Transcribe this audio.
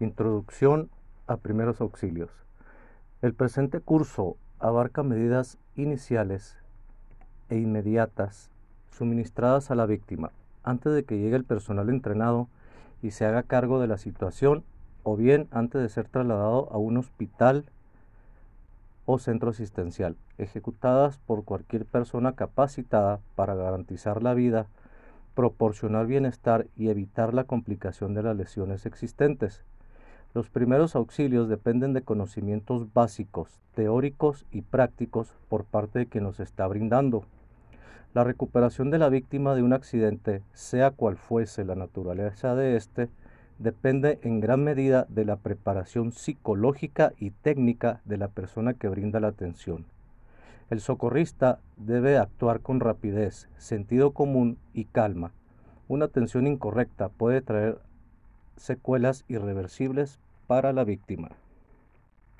Introducción a primeros auxilios. El presente curso abarca medidas iniciales e inmediatas suministradas a la víctima antes de que llegue el personal entrenado y se haga cargo de la situación o bien antes de ser trasladado a un hospital o centro asistencial, ejecutadas por cualquier persona capacitada para garantizar la vida, proporcionar bienestar y evitar la complicación de las lesiones existentes. Los primeros auxilios dependen de conocimientos básicos, teóricos y prácticos por parte de quien los está brindando. La recuperación de la víctima de un accidente, sea cual fuese la naturaleza de éste, depende en gran medida de la preparación psicológica y técnica de la persona que brinda la atención. El socorrista debe actuar con rapidez, sentido común y calma. Una atención incorrecta puede traer secuelas irreversibles para la víctima.